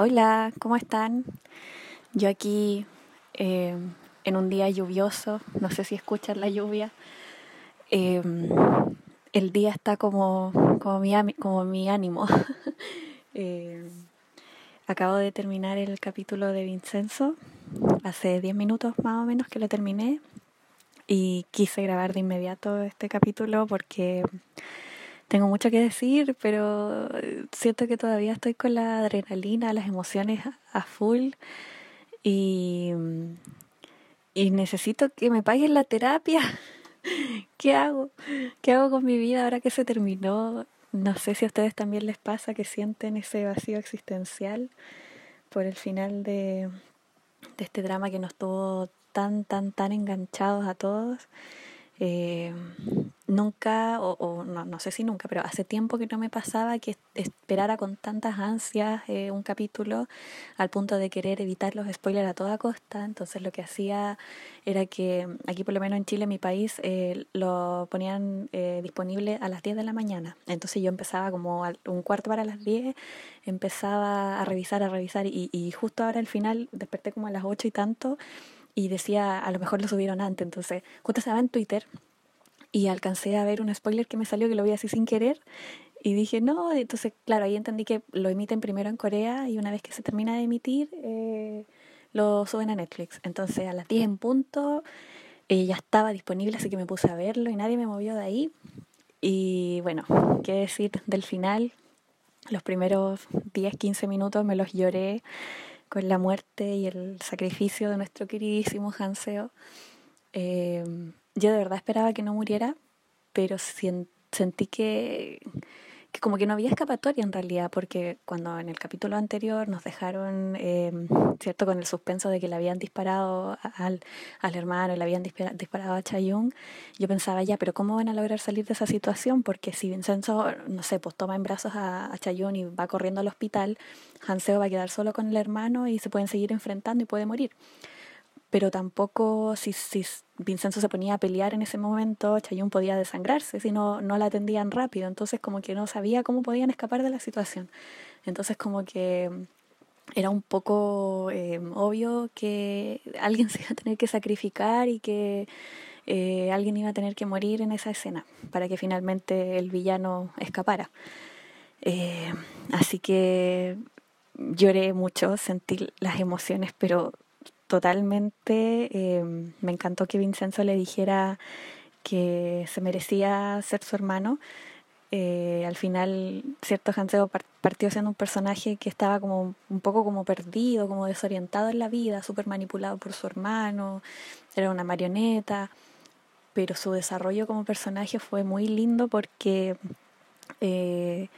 Hola, ¿cómo están? Yo aquí eh, en un día lluvioso, no sé si escuchan la lluvia. Eh, el día está como, como, mi, como mi ánimo. Eh, acabo de terminar el capítulo de Vincenzo, hace 10 minutos más o menos que lo terminé y quise grabar de inmediato este capítulo porque tengo mucho que decir, pero siento que todavía estoy con la adrenalina, las emociones a full y, y necesito que me paguen la terapia. ¿Qué hago? ¿Qué hago con mi vida ahora que se terminó? No sé si a ustedes también les pasa que sienten ese vacío existencial por el final de, de este drama que nos tuvo tan, tan, tan enganchados a todos. Eh, nunca, o, no, no, sé si nunca, pero hace tiempo que no me pasaba que esperara con tantas ansias eh, un capítulo al punto de querer evitar los spoilers a toda costa. Entonces lo que hacía era que aquí por lo menos en Chile, mi país, eh, lo ponían disponible a las 10 de la mañana. Entonces yo empezaba como un cuarto para las 10, empezaba a revisar, a revisar y, y justo ahora al final desperté como a las 8 y tanto y decía, a lo mejor lo subieron antes. Entonces justo estaba en Twitter y alcancé a ver un spoiler que me salió que lo vi así sin querer y dije no, entonces claro, ahí entendí que lo emiten primero en Corea y una vez que se termina de emitir eh, lo suben a Netflix. Entonces a las 10 en punto eh, ya estaba disponible, así que me puse a verlo y nadie me movió de ahí. Y bueno, qué decir del final, los primeros 10, 15 minutos me los lloré con la muerte y el sacrificio de nuestro queridísimo Hanseo. Eh, yo de verdad esperaba que no muriera, pero sentí que, que como que no había escapatoria en realidad, porque cuando en el capítulo anterior nos dejaron, eh, ¿cierto?, con el suspenso de que le habían disparado al, al hermano, le habían disparado a Chayung, yo pensaba ya, pero ¿cómo van a lograr salir de esa situación? Porque si Vincenzo, no sé, pues toma en brazos a, a Chayung y va corriendo al hospital, Hanseo va a quedar solo con el hermano y se pueden seguir enfrentando y puede morir pero tampoco si, si Vincenzo se ponía a pelear en ese momento, Chayún podía desangrarse si no, no la atendían rápido, entonces como que no sabía cómo podían escapar de la situación. Entonces como que era un poco eh, obvio que alguien se iba a tener que sacrificar y que eh, alguien iba a tener que morir en esa escena para que finalmente el villano escapara. Eh, así que lloré mucho, sentí las emociones, pero totalmente. Eh, me encantó que Vincenzo le dijera que se merecía ser su hermano. Eh, al final, cierto, Hanseo partió siendo un personaje que estaba como un poco como perdido, como desorientado en la vida, súper manipulado por su hermano, era una marioneta, pero su desarrollo como personaje fue muy lindo porque eh,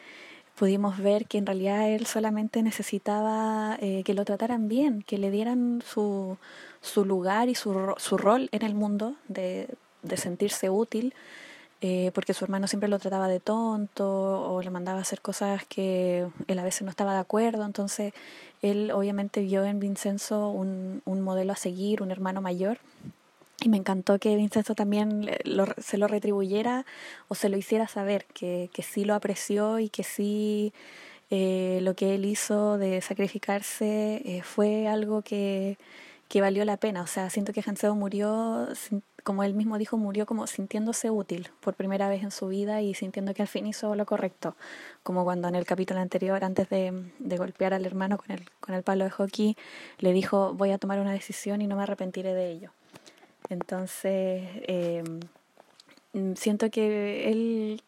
pudimos ver que en realidad él solamente necesitaba eh, que lo trataran bien, que le dieran su, su lugar y su, su rol en el mundo, de, de sentirse útil, eh, porque su hermano siempre lo trataba de tonto o le mandaba a hacer cosas que él a veces no estaba de acuerdo, entonces él obviamente vio en Vincenzo un, un modelo a seguir, un hermano mayor, y me encantó que Vincenzo también lo, se lo retribuyera o se lo hiciera saber, que, que sí lo apreció y que sí eh, lo que él hizo de sacrificarse eh, fue algo que, que valió la pena. O sea, siento que Hanseo murió, como él mismo dijo, murió como sintiéndose útil por primera vez en su vida y sintiendo que al fin hizo lo correcto. Como cuando en el capítulo anterior, antes de, de golpear al hermano con el, con el palo de hockey, le dijo, voy a tomar una decisión y no me arrepentiré de ello. Entonces, eh, siento que él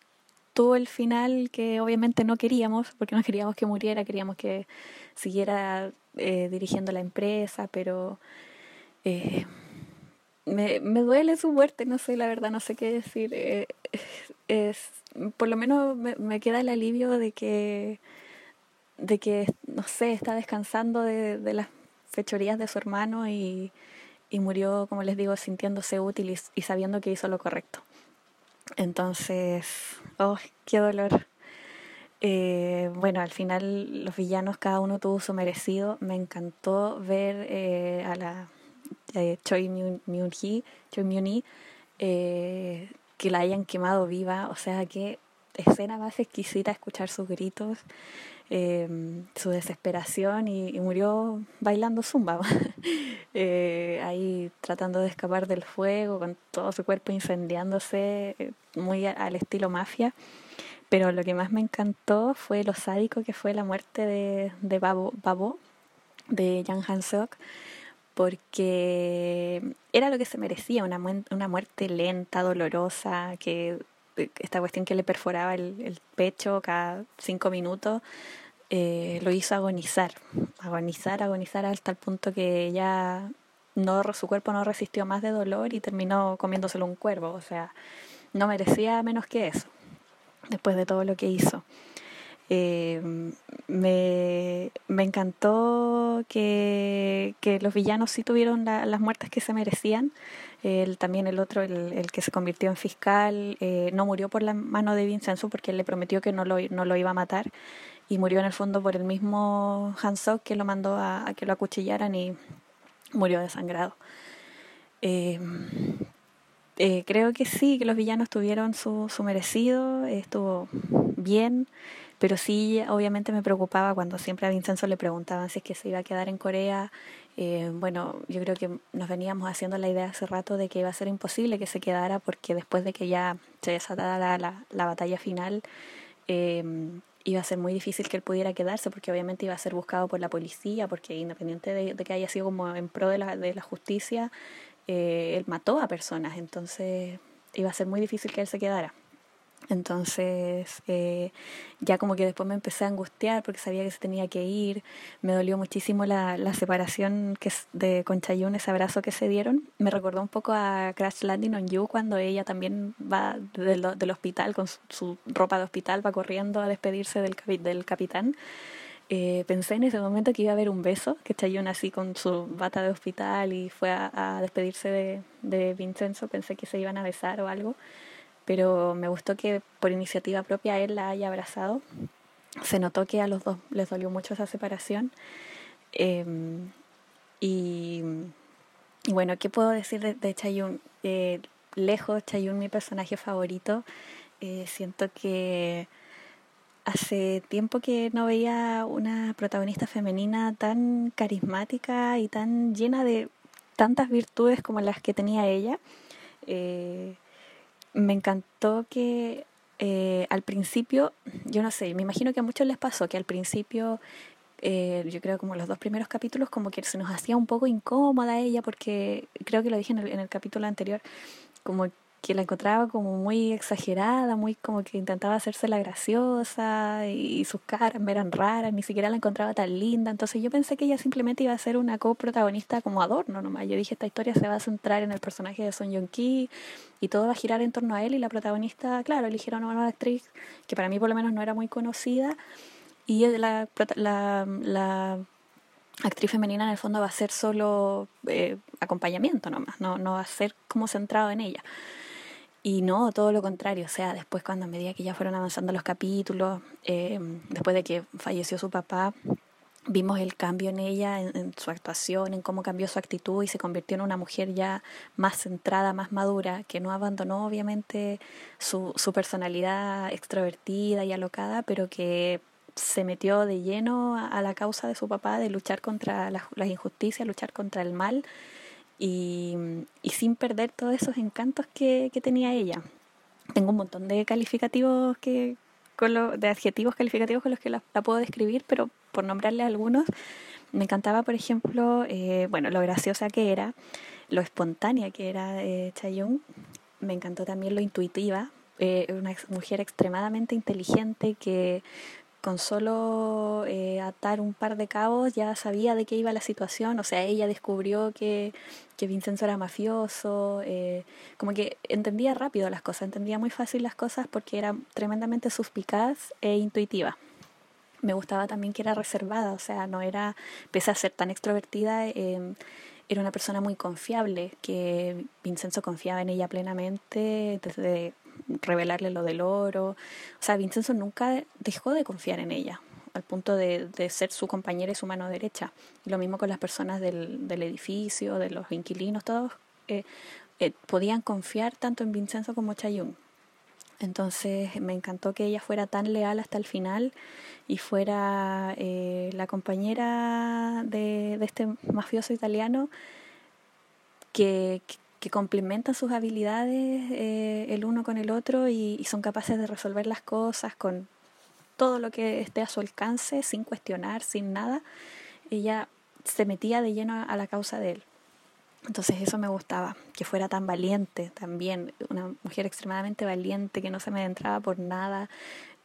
tuvo el final que obviamente no queríamos, porque no queríamos que muriera, queríamos que siguiera eh, dirigiendo la empresa, pero eh, me, me duele su muerte, no sé, la verdad, no sé qué decir. Eh, es, por lo menos me, me, queda el alivio de que, de que, no sé, está descansando de, de las fechorías de su hermano y y murió, como les digo, sintiéndose útil y, y sabiendo que hizo lo correcto. Entonces, oh, qué dolor. Eh, bueno, al final los villanos cada uno tuvo su merecido. Me encantó ver eh, a la eh, Choi Myun-hee, Choi Myun eh, que la hayan quemado viva. O sea, qué escena más exquisita escuchar sus gritos. Em, su desesperación y, murió bailando zumba, eh, ahí tratando de escapar del fuego, con todo su cuerpo incendiándose, eh, muy al estilo mafia. Pero lo que más me encantó fue lo sádico que fue la muerte de, Babo, Babo de Jan Hansok porque era lo que se merecía, una, una muerte lenta, dolorosa, que eh, esta cuestión que le perforaba el, pecho cada cinco minutos, eh, lo hizo agonizar, agonizar, agonizar hasta el punto que ya no, su cuerpo no resistió más de dolor y terminó comiéndoselo un cuervo, o sea, no merecía menos que eso, después de todo lo que hizo. Eh, me, me, encantó que, que, los villanos sí tuvieron las muertes que se merecían. El, también el otro, el, el, que se convirtió en fiscal, eh, no murió por la mano de Vincenzo porque él le prometió que no lo, no lo iba a matar y murió en el fondo por el mismo Hansok que lo mandó a, a que lo acuchillaran y murió desangrado. Eh, eh, creo que sí, que los villanos tuvieron su, su merecido, estuvo bien. Pero sí, obviamente me preocupaba cuando siempre a Vincenzo le preguntaban si es que se iba a quedar en Corea. Eh, bueno, yo creo que nos veníamos haciendo la idea hace rato de que iba a ser imposible que se quedara porque después de que ya se desatara la, la, batalla final, eh, iba a ser muy difícil que él pudiera quedarse porque obviamente iba a ser buscado por la policía, porque independiente de, que haya sido como en pro de la, de la justicia, eh, él mató a personas, entonces iba a ser muy difícil que él se quedara. Entonces, eh, ya como que después me empecé a angustiar porque sabía que se tenía que ir. Me dolió muchísimo la, la separación que de con Chayun, ese abrazo que se dieron. Me recordó un poco a Crash Landing on You cuando ella también va del, del hospital con su, ropa de hospital, va corriendo a despedirse del, del capitán. Eh, pensé en ese momento que iba a haber un beso, que Chayun así con su bata de hospital y fue a, a despedirse de, de Vincenzo. Pensé que se iban a besar o algo pero me gustó que por iniciativa propia él la haya abrazado. Se notó que a los dos les dolió mucho esa separación. Em, y, bueno, ¿qué puedo decir de, de Chayun? Eh, lejos, Chayun, mi personaje favorito. Eh, siento que hace tiempo que no veía una protagonista femenina tan carismática y tan llena de tantas virtudes como las que tenía ella. Eh, me encantó que eh, al principio, yo no sé, me imagino que a muchos les pasó que al principio, eh, yo creo como los dos primeros capítulos, como que se nos hacía un poco incómoda ella, porque creo que lo dije en el, en el capítulo anterior, como que la encontraba como muy exagerada, muy como que intentaba hacerse la graciosa y sus caras eran raras, ni siquiera la encontraba tan linda. Entonces yo pensé que ella simplemente iba a ser una coprotagonista como adorno nomás. Yo dije, esta historia se va a centrar en el personaje de Son Jong Ki y todo va a girar en torno a él y la protagonista, claro, eligieron una nueva actriz que para mí por lo menos no era muy conocida y la, la, la actriz femenina en el fondo va a ser solo eh, acompañamiento nomás, no, no va a ser como centrado en ella. Y no, todo lo contrario, o sea, después cuando a medida que ya fueron avanzando los capítulos, eh, después de que falleció su papá, vimos el cambio en ella, en, su actuación, en cómo cambió su actitud y se convirtió en una mujer ya más centrada, más madura, que no abandonó obviamente su, su personalidad extrovertida y alocada, pero que se metió de lleno a, la causa de su papá, de luchar contra las, las injusticias, luchar contra el mal y, sin perder todos esos encantos que, tenía ella. Tengo un montón de calificativos que, con lo, de adjetivos calificativos con los que la, puedo describir, pero por nombrarle algunos, me encantaba, por ejemplo, eh, bueno, lo graciosa que era, lo espontánea que era eh, Chayun, me encantó también lo intuitiva, eh, una mujer extremadamente inteligente que con solo eh, atar un par de cabos ya sabía de qué iba la situación, o sea, ella descubrió que, que Vincenzo era mafioso, eh, como que entendía rápido las cosas, entendía muy fácil las cosas porque era tremendamente suspicaz e intuitiva. Me gustaba también que era reservada, o sea, no era, pese a ser tan extrovertida, eh, era una persona muy confiable, que Vincenzo confiaba en ella plenamente desde revelarle lo del oro. O sea, Vincenzo nunca dejó de confiar en ella, al punto de, de ser su compañera y su mano derecha. Y lo mismo con las personas del, del edificio, de los inquilinos, todos eh, eh, podían confiar tanto en Vincenzo como Chayun. Entonces me encantó que ella fuera tan leal hasta el final y fuera eh, la compañera de, este mafioso italiano que, que, complementan sus habilidades eh, el uno con el otro y, son capaces de resolver las cosas con todo lo que esté a su alcance, sin cuestionar, sin nada. Ella se metía de lleno a la causa de él. Entonces eso me gustaba, que fuera tan valiente también, una mujer extremadamente valiente, que no se me por nada,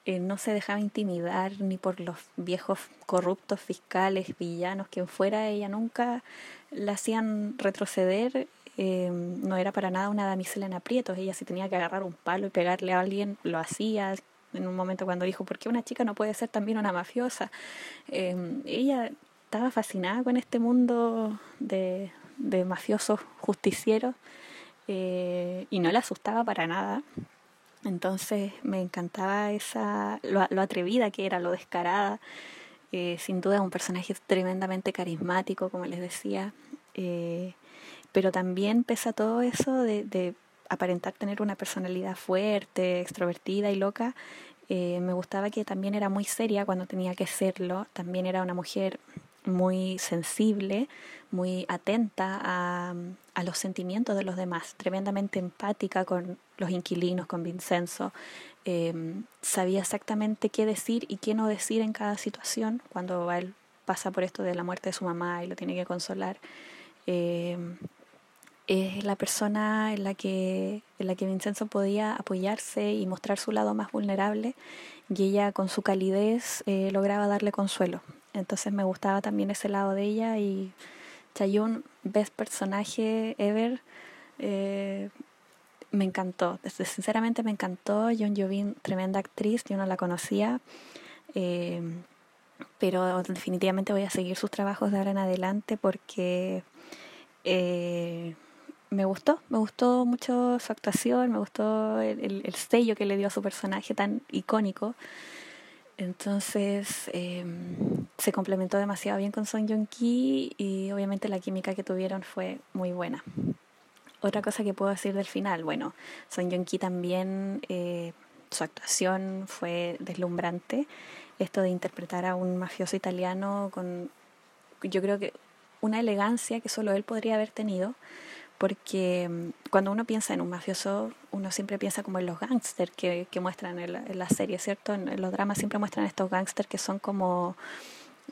eh, no se dejaba intimidar ni por los viejos corruptos fiscales, villanos, quien fuera, ella nunca la hacían retroceder, eh, no era para nada una damisela en aprietos, ella si tenía que agarrar un palo y pegarle a alguien, lo hacía, en un momento cuando dijo, ¿por qué una chica no puede ser también una mafiosa? Eh, ella estaba fascinada con este mundo de, de mafiosos justicieros eh, y no le asustaba para nada. Entonces me encantaba esa lo, atrevida que era, lo descarada. Sin duda un personaje tremendamente carismático, como les decía. Pero también pesa todo eso de, de, aparentar tener una personalidad fuerte, extrovertida y loca. me gustaba que también era muy seria cuando tenía que serlo. También era una mujer muy sensible, muy atenta a, a, los sentimientos de los demás, tremendamente empática con los inquilinos, con Vincenzo. Em, sabía exactamente qué decir y qué no decir en cada situación cuando él pasa por esto de la muerte de su mamá y lo tiene que consolar. Em, es la persona en la que en la que Vincenzo podía apoyarse y mostrar su lado más vulnerable y ella con su calidez eh, lograba darle consuelo entonces me gustaba también ese lado de ella y Chayun, best personaje ever. Eh, me encantó, sinceramente me encantó. John Jovin, tremenda actriz, yo no la conocía. Eh, pero definitivamente voy a seguir sus trabajos de ahora en adelante porque eh, me gustó, me gustó mucho su actuación, me gustó el, el, sello que le dio a su personaje tan icónico. Entonces em, se complementó demasiado bien con Son Joong Ki y obviamente la química que tuvieron fue muy buena. Otra cosa que puedo decir del final, bueno, Son Joong Ki también, eh, su actuación fue deslumbrante. Esto de interpretar a un mafioso italiano con, yo creo que una elegancia que solo él podría haber tenido porque mm, cuando uno piensa en un mafioso, uno siempre piensa como en los gángsters que, que muestran en la, en la, serie, ¿cierto? En, los dramas siempre muestran estos gángsters que son como,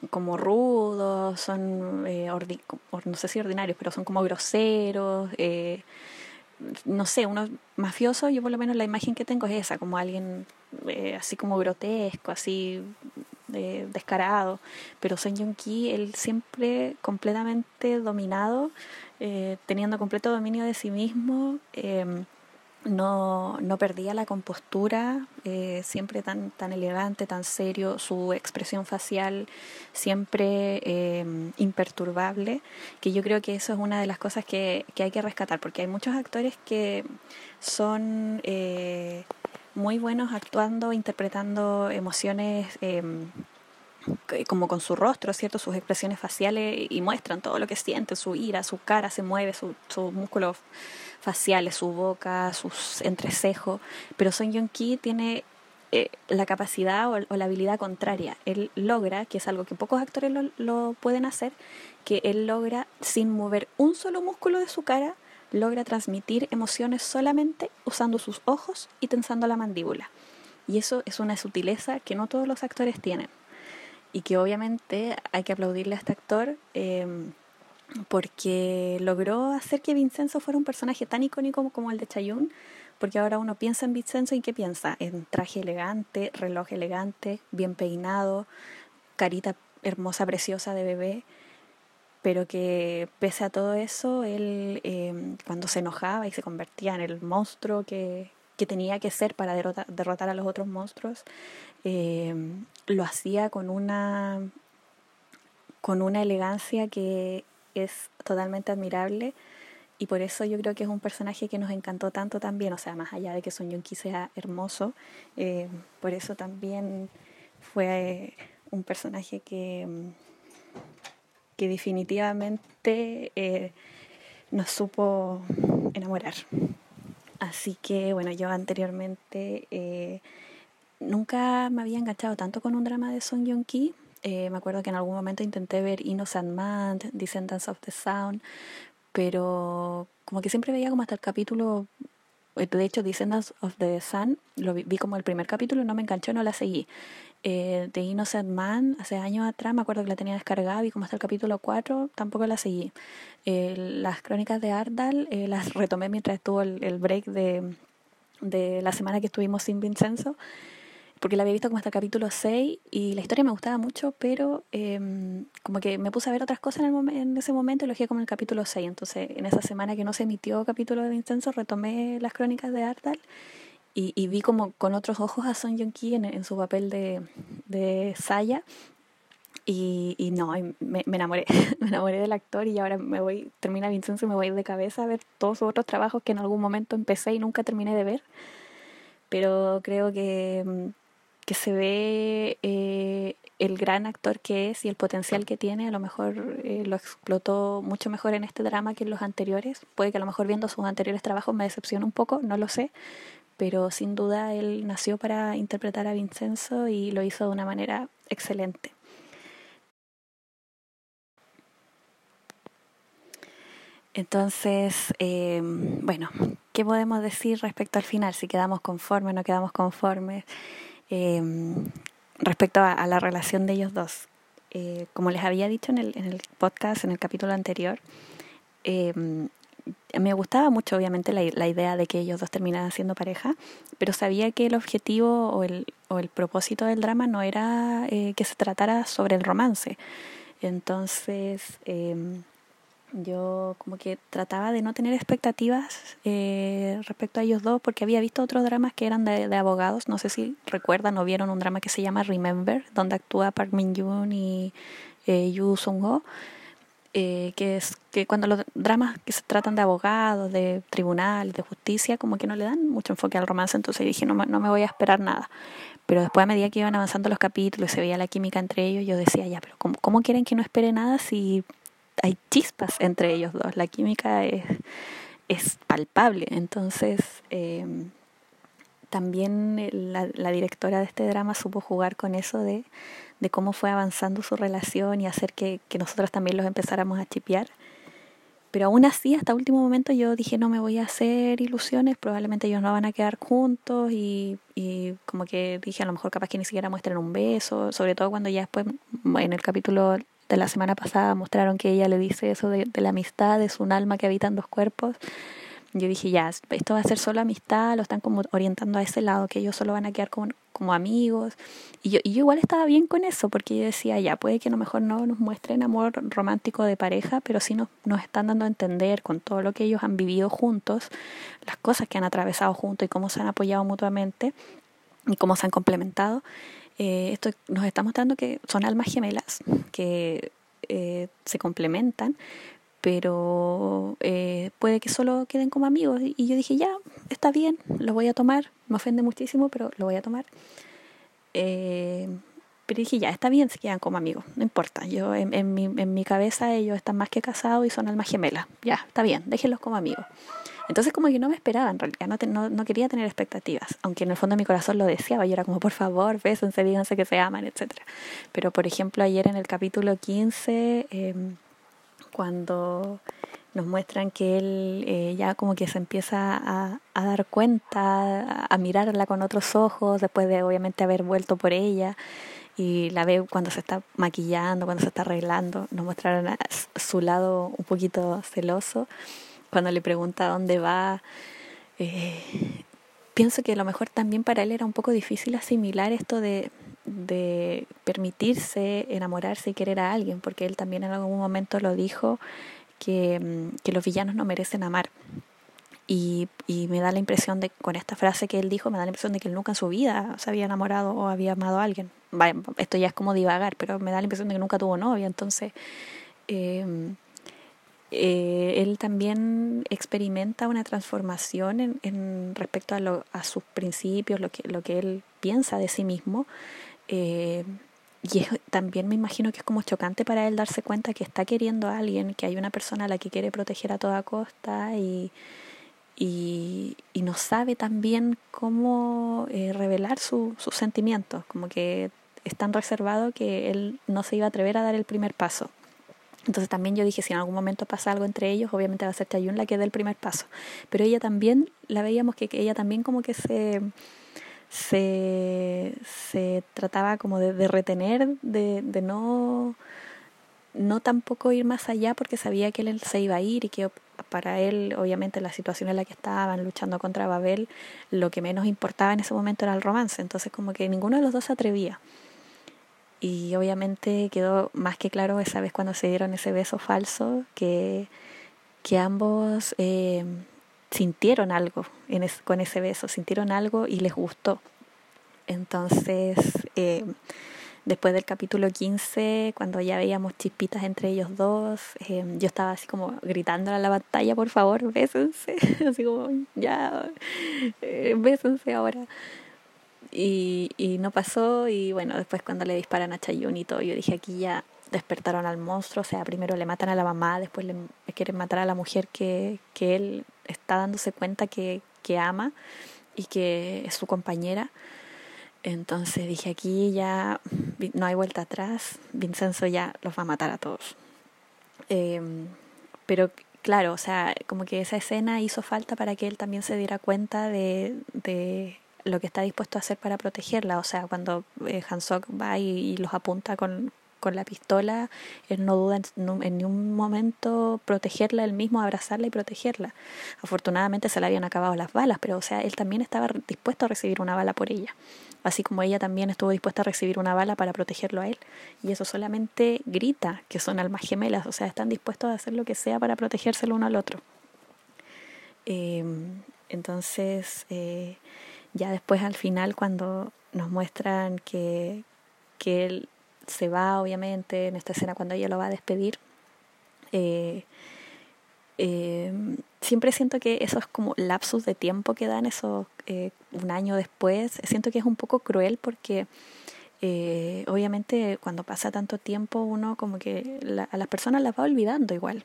como rudos, son, eh, no sé si ordinarios, pero son como groseros. Eh, no sé, uno mafioso, yo por lo menos la imagen que tengo es esa, como alguien eh, así como grotesco, así eh, descarado. Pero Son Jong Ki, él siempre completamente dominado eh, teniendo completo dominio de sí mismo, em, no, no, perdía la compostura, eh, siempre tan, tan elegante, tan serio, su expresión facial siempre em, imperturbable, que yo creo que eso es una de las cosas que, que hay que rescatar, porque hay muchos actores que son eh, muy buenos actuando, interpretando emociones em, como con su rostro, ¿cierto? Sus expresiones faciales y muestran todo lo que siente, su ira, su cara se mueve, sus músculos faciales, su boca, sus entrecejos. Pero Son Yong Ki tiene eh, la capacidad o, la habilidad contraria. Él logra, que es algo que pocos actores lo, lo pueden hacer, que él logra, sin mover un solo músculo de su cara, logra transmitir emociones solamente usando sus ojos y tensando la mandíbula. Y eso es una sutileza que no todos los actores tienen y que obviamente hay que aplaudirle a este actor em, porque logró hacer que Vincenzo fuera un personaje tan icónico como el de Chayun, porque ahora uno piensa en Vincenzo y ¿qué piensa? En traje elegante, reloj elegante, bien peinado, carita hermosa, preciosa de bebé, pero que pese a todo eso, él em, cuando se enojaba y se convertía en el monstruo que, que tenía que ser para derrotar, derrotar a los otros monstruos, eh, lo hacía con una, con una elegancia que es totalmente admirable. Y por eso yo creo que es un personaje que nos encantó tanto también, o sea, más allá de que Son Yunki sea hermoso, eh, por eso también fue un personaje que, que definitivamente eh, nos supo enamorar. Así que bueno, yo anteriormente eh, nunca me había enganchado tanto con un drama de Song Joong Ki. Eh, me acuerdo que en algún momento intenté ver Innocent Man, Descendants of the Sound, pero como que siempre veía como hasta el capítulo de hecho, Descendants of the Sun lo vi, como el primer capítulo no me enganchó, no la seguí. Eh, The Innocent Man, hace años atrás, me acuerdo que la tenía descargada, vi como hasta el capítulo 4, tampoco la seguí. Eh, las crónicas de Ardal eh, las retomé mientras estuvo el, el break de, de la semana que estuvimos sin Vincenzo porque la había visto como hasta el capítulo 6 y la historia me gustaba mucho, pero em, como que me puse a ver otras cosas en, el en ese momento y lo como en el capítulo 6. Entonces, en esa semana que no se emitió capítulo de Vincenzo, retomé las crónicas de Ardal y, y vi como con otros ojos a Son Joong Ki en, en, su papel de, de Saya. Y, y no, me, me, enamoré, me enamoré del actor y ahora me voy, termina Vincenzo y me voy de cabeza a ver todos sus otros trabajos que en algún momento empecé y nunca terminé de ver. Pero creo que que se ve eh, el gran actor que es y el potencial que tiene, a lo mejor eh, lo explotó mucho mejor en este drama que en los anteriores. Puede que a lo mejor viendo sus anteriores trabajos me decepcione un poco, no lo sé, pero sin duda él nació para interpretar a Vincenzo y lo hizo de una manera excelente. Entonces, eh, bueno, ¿qué podemos decir respecto al final? Si quedamos conformes, no quedamos conformes. Eh, respecto a, la relación de ellos dos. Eh, como les había dicho en el, podcast, en el capítulo anterior, eh, me gustaba mucho obviamente la, idea de que ellos dos terminaran siendo pareja, pero sabía que el objetivo o el, o el propósito del drama no era eh, que se tratara sobre el romance. Entonces, eh, yo como que trataba de no tener expectativas eh, respecto a ellos dos porque había visto otros dramas que eran de, abogados. No sé si recuerdan o vieron un drama que se llama Remember, donde actúa Park Min Yoon y eh, Yu Sung Ho. Eh, que es que cuando los dramas que se tratan de abogados, de tribunal, de justicia, como que no le dan mucho enfoque al romance, entonces dije, no, no me voy a esperar nada. Pero después a medida que iban avanzando los capítulos se veía la química entre ellos, yo decía, ya, pero ¿cómo, cómo quieren que no espere nada si hay chispas entre ellos dos, la química es, es palpable. Entonces, eh, también la, la, directora de este drama supo jugar con eso de, de cómo fue avanzando su relación y hacer que, que, nosotros también los empezáramos a chipear. Pero aún así, hasta último momento yo dije, no me voy a hacer ilusiones, probablemente ellos no van a quedar juntos y, y como que dije, a lo mejor capaz que ni siquiera muestren un beso, sobre todo cuando ya después, en el capítulo de la semana pasada mostraron que ella le dice eso de, la amistad, es un alma que habita en dos cuerpos. Yo dije, ya, esto va a ser solo amistad, lo están como orientando a ese lado, que ellos solo van a quedar como, como amigos. Y yo, y yo igual estaba bien con eso, porque yo decía, ya, puede que a lo mejor no nos muestren amor romántico de pareja, pero sí nos, nos están dando a entender con todo lo que ellos han vivido juntos, las cosas que han atravesado juntos y cómo se han apoyado mutuamente y cómo se han complementado eh, esto nos está mostrando que son almas gemelas que eh, se complementan, pero eh, puede que solo queden como amigos. Y yo dije, ya, está bien, lo voy a tomar. Me ofende muchísimo, pero lo voy a tomar. Eh, pero dije, ya, está bien si quedan como amigos, no importa. Yo en, en, mi, en mi cabeza ellos están más que casados y son almas gemelas. Ya, está bien, déjenlos como amigos. Entonces como que no me esperaba en realidad, no, te, no, no, quería tener expectativas, aunque en el fondo de mi corazón lo deseaba, yo era como por favor, bésense, díganse que se aman, etc. Pero por ejemplo ayer en el capítulo 15, eh, cuando nos muestran que él eh, ya como que se empieza a, a dar cuenta, a, mirarla con otros ojos, después de obviamente haber vuelto por ella, y la ve cuando se está maquillando, cuando se está arreglando, nos mostraron su lado un poquito celoso cuando le pregunta dónde va. Eh, pienso que a lo mejor también para él era un poco difícil asimilar esto de, de permitirse enamorarse y querer a alguien, porque él también en algún momento lo dijo que, mm, que los villanos no merecen amar. Y, y, me da la impresión de, con esta frase que él dijo, me da la impresión de que él nunca en su vida se había enamorado o había amado a alguien. Esto ya es como divagar, pero me da la impresión de que nunca tuvo novia. Entonces, eh, eh, él también experimenta una transformación en, en respecto a, lo, a, sus principios, lo que, lo que él piensa de sí mismo. Eh, y también me imagino que es como chocante para él darse cuenta que está queriendo a alguien, que hay una persona a la que quiere proteger a toda costa y, y, y no sabe también cómo eh, revelar su, sus sentimientos, como que es tan reservado que él no se iba a atrever a dar el primer paso. Entonces también yo dije, si en algún momento pasa algo entre ellos, obviamente va a ser Chayun la que dé el primer paso. Pero ella también, la veíamos que, ella también como que se, se, se trataba como de, de retener, de, de no no tampoco ir más allá porque sabía que él se iba a ir y que para él, obviamente, la situación en la que estaban luchando contra Babel, lo que menos importaba en ese momento era el romance. Entonces, como que ninguno de los dos se atrevía. Y obviamente quedó más que claro esa vez cuando se dieron ese beso falso que, que ambos eh, sintieron algo en con ese beso, sintieron algo y les gustó. Entonces, eh, Después del capítulo 15, cuando ya veíamos chispitas entre ellos dos, eh, yo estaba así como gritando a la pantalla, por favor, bésense. Así como, ya, eh, bésense ahora. Y, y no pasó, y bueno, después cuando le disparan a Chayun y todo, yo dije, aquí ya despertaron al monstruo, o sea, primero le matan a la mamá, después le quieren matar a la mujer que, que él está dándose cuenta que, que ama y que es su compañera. Entonces dije, aquí ya no hay vuelta atrás, Vincenzo ya los va a matar a todos. Eh, pero claro, o sea, como que esa escena hizo falta para que él también se diera cuenta de lo que está dispuesto a hacer para protegerla. O sea, cuando eh, Hansok va y, los apunta con, con la pistola, él no duda en, en ningún momento protegerla él mismo, abrazarla y protegerla. Afortunadamente se le habían acabado las balas, pero o sea, él también estaba dispuesto a recibir una bala por ella, así como ella también estuvo dispuesta a recibir una bala para protegerlo a él. Y eso solamente grita que son almas gemelas, o sea, están dispuestos a hacer lo que sea para protegerse el uno al otro. Eh, entonces, eh, ya después al final cuando nos muestran que, que él se va, obviamente, en esta escena cuando ella lo va a despedir. Eh, eh, siempre siento que esos como lapsus de tiempo que dan, eso eh, un año después, siento que es un poco cruel porque eh, obviamente cuando pasa tanto tiempo uno como que la, a las personas las va olvidando igual.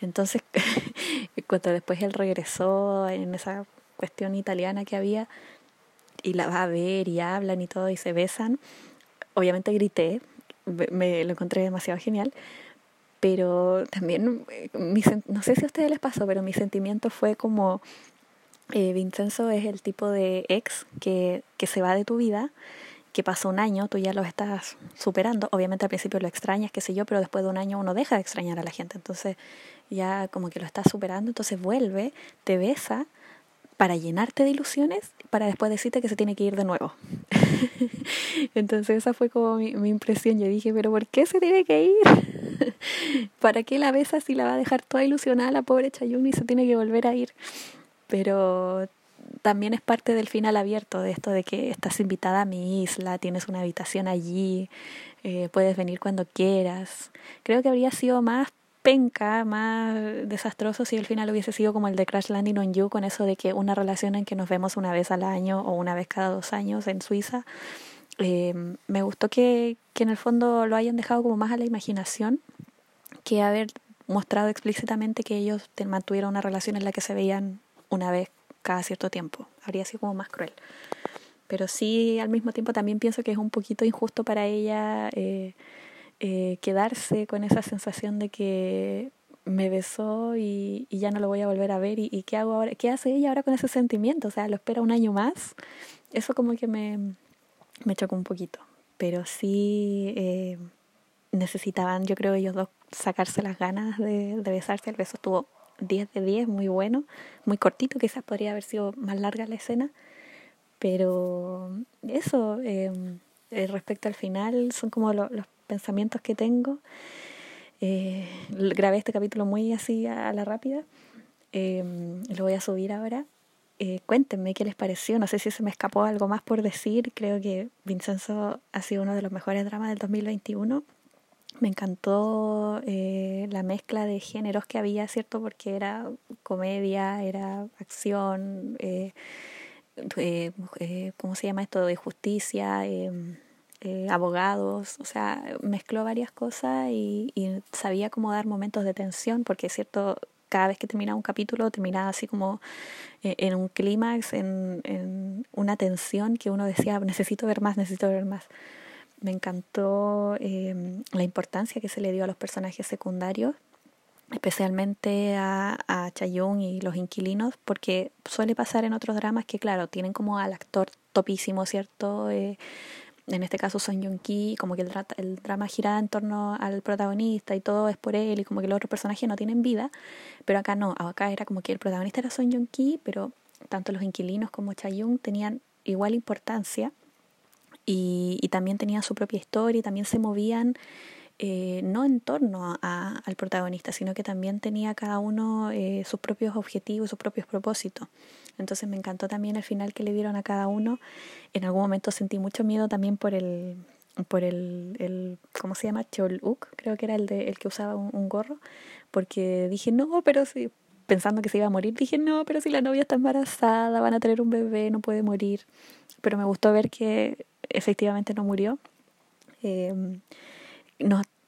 Entonces, cuando después él regresó en esa cuestión italiana que había y la va a ver y hablan y todo y se besan, obviamente grité, me lo encontré demasiado genial, pero también, eh, mi, no sé si a ustedes les pasó, pero mi sentimiento fue como, eh, Vincenzo es el tipo de ex que, que se va de tu vida, que pasó un año, tú ya lo estás superando, obviamente al principio lo extrañas, qué sé yo, pero después de un año uno deja de extrañar a la gente, entonces ya como que lo estás superando, entonces vuelve, te besa, para llenarte de ilusiones, para después decirte que se tiene que ir de nuevo. Entonces esa fue como mi, impresión. Yo dije, pero ¿por qué se tiene que ir? ¿Para qué la besa si la va a dejar toda ilusionada la pobre Chayun y se tiene que volver a ir? Pero también es parte del final abierto de esto de que estás invitada a mi isla, tienes una habitación allí, eh, puedes venir cuando quieras. Creo que habría sido más penca, más desastroso si el final hubiese sido como el de Crash Landing on You, con eso de que una relación en que nos vemos una vez al año o una vez cada dos años en Suiza. Eh, me gustó que, que en el fondo lo hayan dejado como más a la imaginación que haber mostrado explícitamente que ellos mantuvieron una relación en la que se veían una vez cada cierto tiempo. Habría sido como más cruel. Pero sí, al mismo tiempo también pienso que es un poquito injusto para ella. Eh, eh, quedarse con esa sensación de que me besó y, y, ya no lo voy a volver a ver y, y, qué hago ahora qué hace ella ahora con ese sentimiento o sea lo espera un año más. Eso como que me me chocó un poquito pero sí eh, necesitaban yo creo ellos dos sacarse las ganas de, de besarse. El beso estuvo 10 de 10 muy bueno muy cortito quizás podría haber sido más larga la escena pero eso eh, respecto al final son como lo, los pensamientos que tengo. Eh, grabé este capítulo muy así a, la rápida. Eh, lo voy a subir ahora. Eh, cuéntenme qué les pareció. No sé si se me escapó algo más por decir. Creo que Vincenzo ha sido uno de los mejores dramas del 2021. Me encantó eh, la mezcla de géneros que había, ¿cierto? Porque era comedia, era acción, eh, eh, ¿cómo se llama esto? De justicia eh, abogados, o sea, mezcló varias cosas y, sabía cómo dar momentos de tensión, porque es cierto, cada vez que terminaba un capítulo terminaba así como eh, en un clímax, en, una tensión que uno decía, necesito ver más, necesito ver más. Me encantó eh, la importancia que se le dio a los personajes secundarios especialmente a, a Chayung y los inquilinos, porque suele pasar en otros dramas que, claro, tienen como al actor topísimo, ¿cierto? En este caso Son Jung Ki, como que el, drama gira en torno al protagonista y todo es por él y como que los otros personajes no tienen vida, pero acá no, acá era como que el protagonista era Son Jung Ki, pero tanto los inquilinos como Chayung tenían igual importancia y, también tenían su propia historia y también se movían eh, no en torno al protagonista, sino que también tenía cada uno eh, sus propios objetivos, sus propios propósitos. Entonces me encantó también el final que le dieron a cada uno. En algún momento sentí mucho miedo también por el, por el, el ¿cómo se llama? Choluk, creo que era el, de, el que usaba un, gorro, porque dije, no, pero si, pensando que se iba a morir, dije, no, pero si la novia está embarazada, van a tener un bebé, no puede morir. Pero me gustó ver que efectivamente no murió. Eh,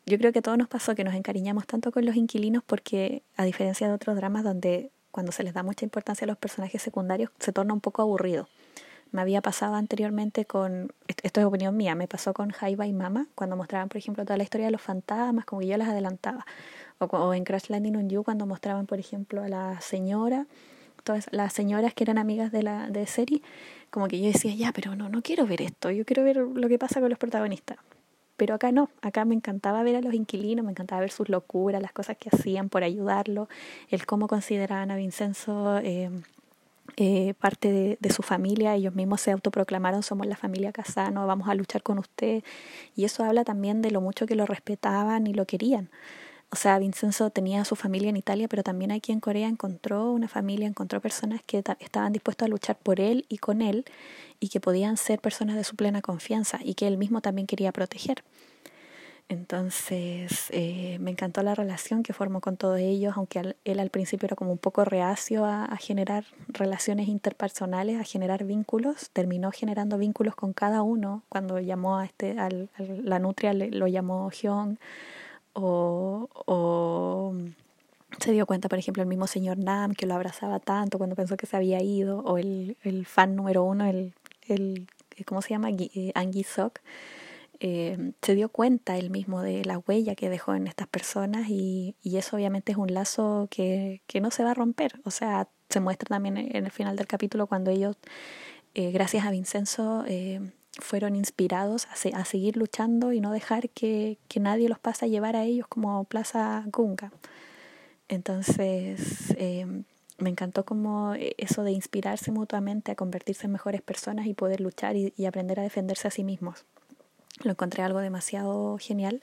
yo creo que a todos nos pasó que nos encariñamos tanto con los inquilinos porque a diferencia de otros dramas donde cuando se les da mucha importancia a los personajes secundarios se torna un poco aburrido. Me había pasado anteriormente con, esto es opinión mía, me pasó con Jaiba y Mama, cuando mostraban, por ejemplo, toda la historia de los fantasmas, como que yo las adelantaba. O, o en Crash Landing on You, cuando mostraban, por ejemplo, a la señora, todas las señoras que eran amigas de la de serie, como que yo decía, ya, pero no, no quiero ver esto, yo quiero ver lo que pasa con los protagonistas. Pero acá no, acá me encantaba ver a los inquilinos, me encantaba ver sus locuras, las cosas que hacían por ayudarlo, el cómo consideraban a Vincenzo eh, eh, parte de, de, su familia, ellos mismos se autoproclamaron somos la familia Casano, vamos a luchar con usted, y eso habla también de lo mucho que lo respetaban y lo querían. O sea, Vincenzo tenía su familia en Italia, pero también aquí en Corea encontró una familia, encontró personas que estaban dispuestos a luchar por él y con él y que podían ser personas de su plena confianza y que él mismo también quería proteger. Entonces, eh, me encantó la relación que formó con todos ellos, aunque él, al principio era como un poco reacio a, generar relaciones interpersonales, a generar vínculos, terminó generando vínculos con cada uno. Cuando llamó a este, al, la nutria lo llamó Hyun, o, o se dio cuenta, por ejemplo, el mismo señor Nam que lo abrazaba tanto cuando pensó que se había ido, o el, el fan número uno, el, el ¿cómo se llama? Eh, Angie Sok, eh, se dio cuenta él mismo de la huella que dejó en estas personas y, y eso obviamente es un lazo que, que no se va a romper. O sea, se muestra también en el final del capítulo cuando ellos, eh, gracias a Vincenzo, eh, fueron inspirados a, se, a, seguir luchando y no dejar que, nadie los pase a llevar a ellos como Plaza Gunga. Entonces, eh, me encantó como eso de inspirarse mutuamente a convertirse en mejores personas y poder luchar y, aprender a defenderse a sí mismos. Lo encontré algo demasiado genial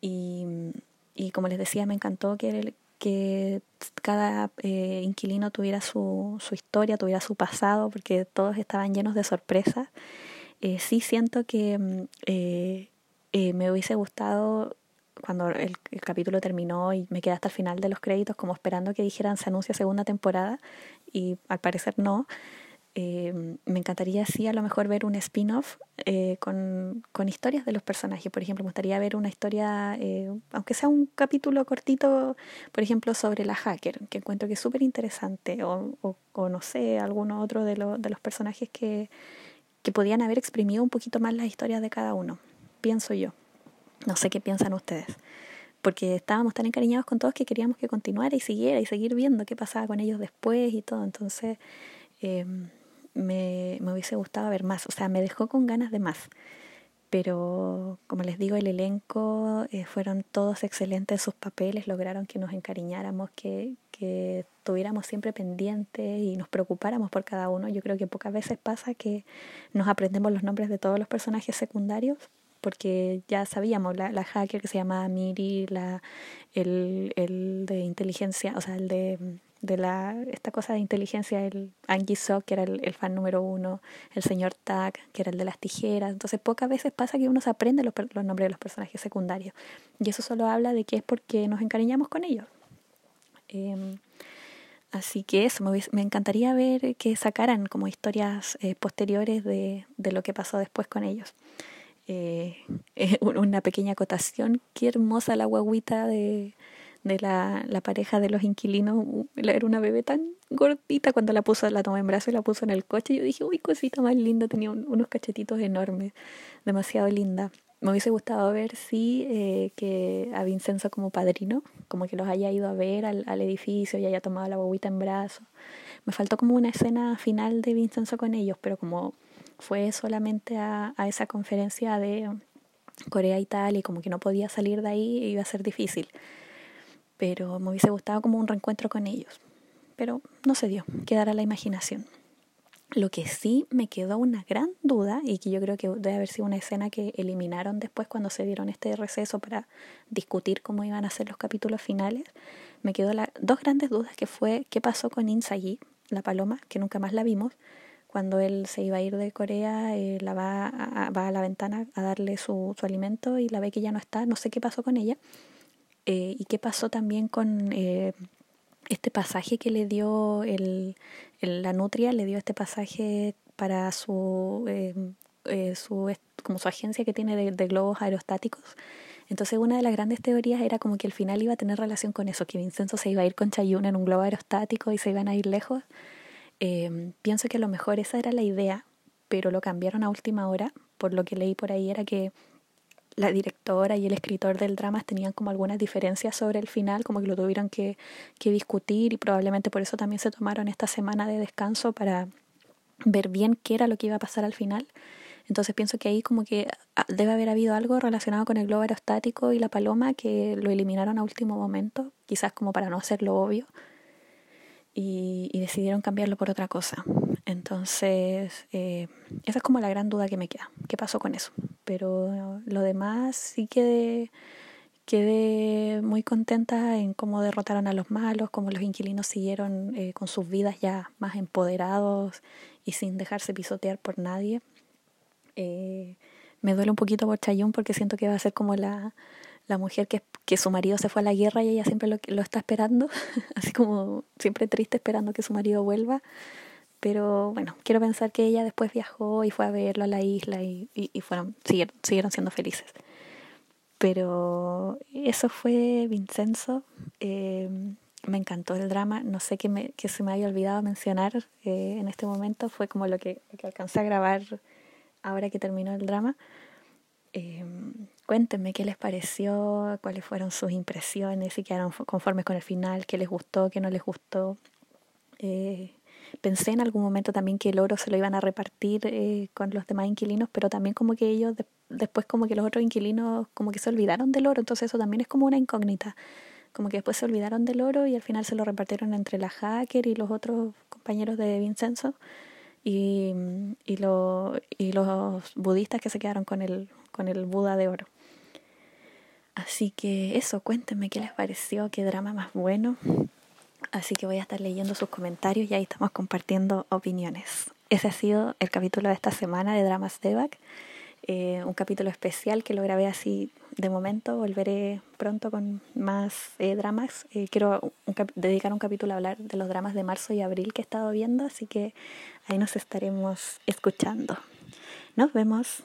y, como les decía, me encantó que, que cada eh, inquilino tuviera su, su historia, tuviera su pasado, porque todos estaban llenos de sorpresas eh, sí siento que mm, eh, eh, me hubiese gustado cuando el, capítulo terminó y me quedé hasta el final de los créditos como esperando que dijeran se anuncia segunda temporada y al parecer no. Me encantaría sí a lo mejor ver un spin-off con, con historias de los personajes. Por ejemplo, me gustaría ver una historia, aunque sea un capítulo cortito, por ejemplo, sobre la hacker, que encuentro que es súper interesante, o, o, no sé, alguno otro de, de los personajes que, que podían haber exprimido un poquito más las historias de cada uno, pienso yo. No sé qué piensan ustedes, porque estábamos tan encariñados con todos que queríamos que continuara y siguiera y seguir viendo qué pasaba con ellos después y todo. Entonces eh, me, me hubiese gustado ver más, o sea, me dejó con ganas de más. Pero como les digo, el elenco eh, fueron todos excelentes sus papeles, lograron que nos encariñáramos, que, que estuviéramos siempre pendientes y nos preocupáramos por cada uno. Yo creo que pocas veces pasa que nos aprendemos los nombres de todos los personajes secundarios, porque ya sabíamos, la, la hacker que se llamaba Miri, la, el, el de inteligencia, o sea, el de, de la, esta cosa de inteligencia, el Angie Sok, que era el, el, fan número uno, el señor Tak, que era el de las tijeras. Entonces, pocas veces pasa que uno se aprende los, los nombres de los personajes secundarios. Y eso solo habla de que es porque nos encariñamos con ellos. Eh, así que eso, me, me, encantaría ver que sacaran como historias eh, posteriores de, de, lo que pasó después con ellos. Eh, una pequeña acotación, qué hermosa la guaguita de, de la, la pareja de los inquilinos. Era una bebé tan gordita cuando la puso, la tomó en brazo y la puso en el coche. Yo dije, uy, cosita más linda, tenía unos cachetitos enormes, demasiado linda. Me hubiese gustado ver, sí, eh, que a Vincenzo como padrino, como que los haya ido a ver al, al edificio y haya tomado la bobita en brazo. Me faltó como una escena final de Vincenzo con ellos, pero como fue solamente a, a esa conferencia de Corea y tal, y como que no podía salir de ahí, iba a ser difícil. Pero me hubiese gustado como un reencuentro con ellos. Pero no se dio, quedará la imaginación. Lo que sí me quedó una gran duda y que yo creo que debe haber sido una escena que eliminaron después cuando se dieron este receso para discutir cómo iban a ser los capítulos finales, me quedó la, dos grandes dudas que fue qué pasó con Insagi, la paloma, que nunca más la vimos. Cuando él se iba a ir de Corea, eh, la va a, va a la ventana a darle su, su, alimento y la ve que ya no está, no sé qué pasó con ella. Eh, y qué pasó también con eh, este pasaje que le dio el, la nutria, le dio este pasaje para su, eh, su como su agencia que tiene de, globos aerostáticos. Entonces una de las grandes teorías era como que al final iba a tener relación con eso, que Vincenzo se iba a ir con Chayun en un globo aerostático y se iban a ir lejos. Pienso que a lo mejor esa era la idea, pero lo cambiaron a última hora. Por lo que leí por ahí era que la directora y el escritor del drama tenían como algunas diferencias sobre el final, como que lo tuvieron que, que discutir y probablemente por eso también se tomaron esta semana de descanso para ver bien qué era lo que iba a pasar al final. Entonces pienso que ahí como que ah, debe haber habido algo relacionado con el globo aerostático y la paloma que lo eliminaron a último momento, quizás como para no hacerlo obvio, y, y decidieron cambiarlo por otra cosa. Entonces, eh, esa es como la gran duda que me queda. ¿Qué pasó con eso? Pero lo demás sí quedé, quedé muy contenta en cómo derrotaron a los malos, cómo los inquilinos siguieron eh, con sus vidas ya más empoderados y sin dejarse pisotear por nadie. Eh, me duele un poquito por Chayun porque siento que va a ser como la, la mujer que, que su marido se fue a la guerra y ella siempre lo, lo está esperando, así como siempre triste esperando que su marido vuelva pero bueno, quiero pensar que ella después viajó y fue a verlo a la isla y, y, fueron, siguieron, siguieron siendo felices. Pero eso fue Vincenzo. Eh, me encantó el drama. No sé qué, me, que se me haya olvidado mencionar eh, en este momento. Fue como lo que, que alcancé a grabar ahora que terminó el drama. Eh, cuéntenme qué les pareció, cuáles fueron sus impresiones, si quedaron conformes con el final, qué les gustó, qué no les gustó. Eh, Pensé en algún momento también que el oro se lo iban a repartir eh, con los demás inquilinos, pero también como que ellos de, después como que los otros inquilinos como que se olvidaron del oro, entonces eso también es como una incógnita. Como que después se olvidaron del oro y al final se lo repartieron entre la hacker y los otros compañeros de Vincenzo y, y, lo, y los budistas que se quedaron con el, con el Buda de oro. Así que eso, cuéntenme qué les pareció, qué drama más bueno. Así que voy a estar leyendo sus comentarios y ahí estamos compartiendo opiniones. Ese ha sido el capítulo de esta semana de Dramas Debac. Eh, un capítulo especial que lo grabé así de momento. Volveré pronto con más eh, dramas. Eh, quiero dedicar un capítulo a hablar de los dramas de marzo y abril que he estado viendo, así que ahí nos estaremos escuchando. Nos vemos.